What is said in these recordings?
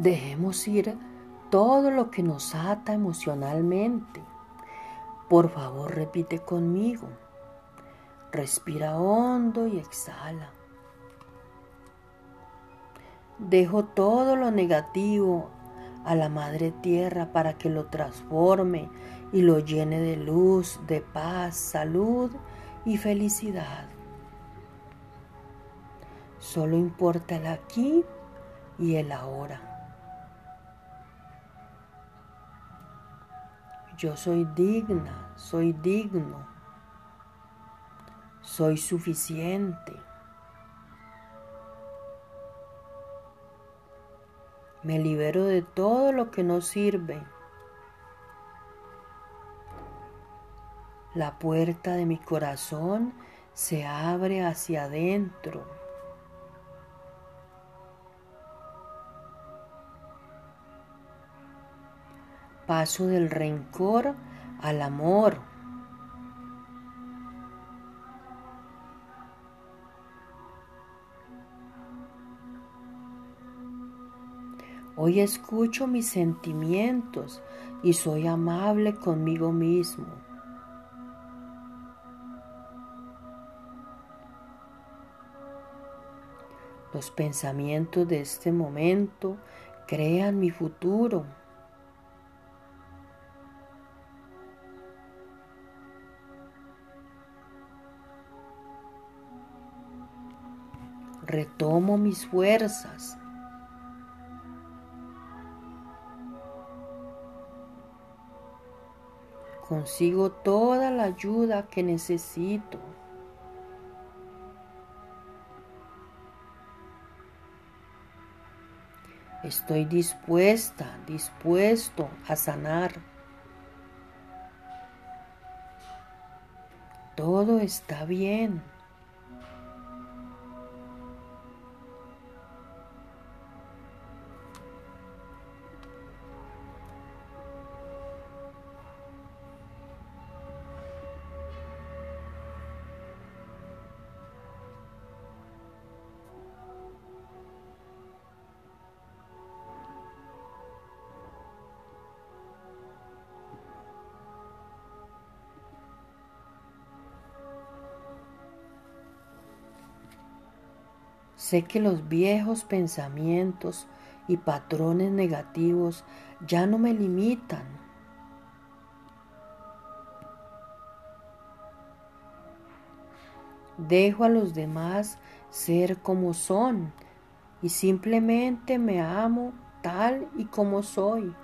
Dejemos ir todo lo que nos ata emocionalmente. Por favor, repite conmigo. Respira hondo y exhala. Dejo todo lo negativo a la Madre Tierra para que lo transforme y lo llene de luz, de paz, salud y felicidad. Solo importa el aquí y el ahora. Yo soy digna, soy digno, soy suficiente. Me libero de todo lo que no sirve. La puerta de mi corazón se abre hacia adentro. Paso del rencor al amor. Hoy escucho mis sentimientos y soy amable conmigo mismo. Los pensamientos de este momento crean mi futuro. Retomo mis fuerzas. Consigo toda la ayuda que necesito. Estoy dispuesta, dispuesto a sanar. Todo está bien. Sé que los viejos pensamientos y patrones negativos ya no me limitan. Dejo a los demás ser como son y simplemente me amo tal y como soy.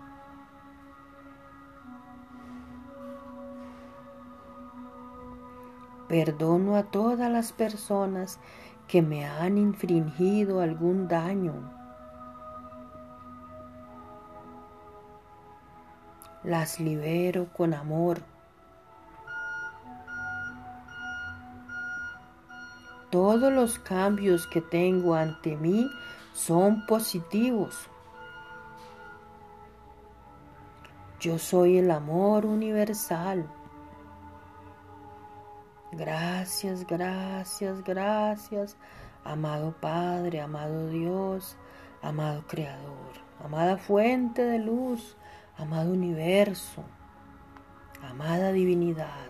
Perdono a todas las personas que me han infringido algún daño. Las libero con amor. Todos los cambios que tengo ante mí son positivos. Yo soy el amor universal. Gracias, gracias, gracias, amado Padre, amado Dios, amado Creador, amada fuente de luz, amado universo, amada divinidad,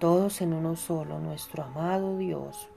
todos en uno solo, nuestro amado Dios,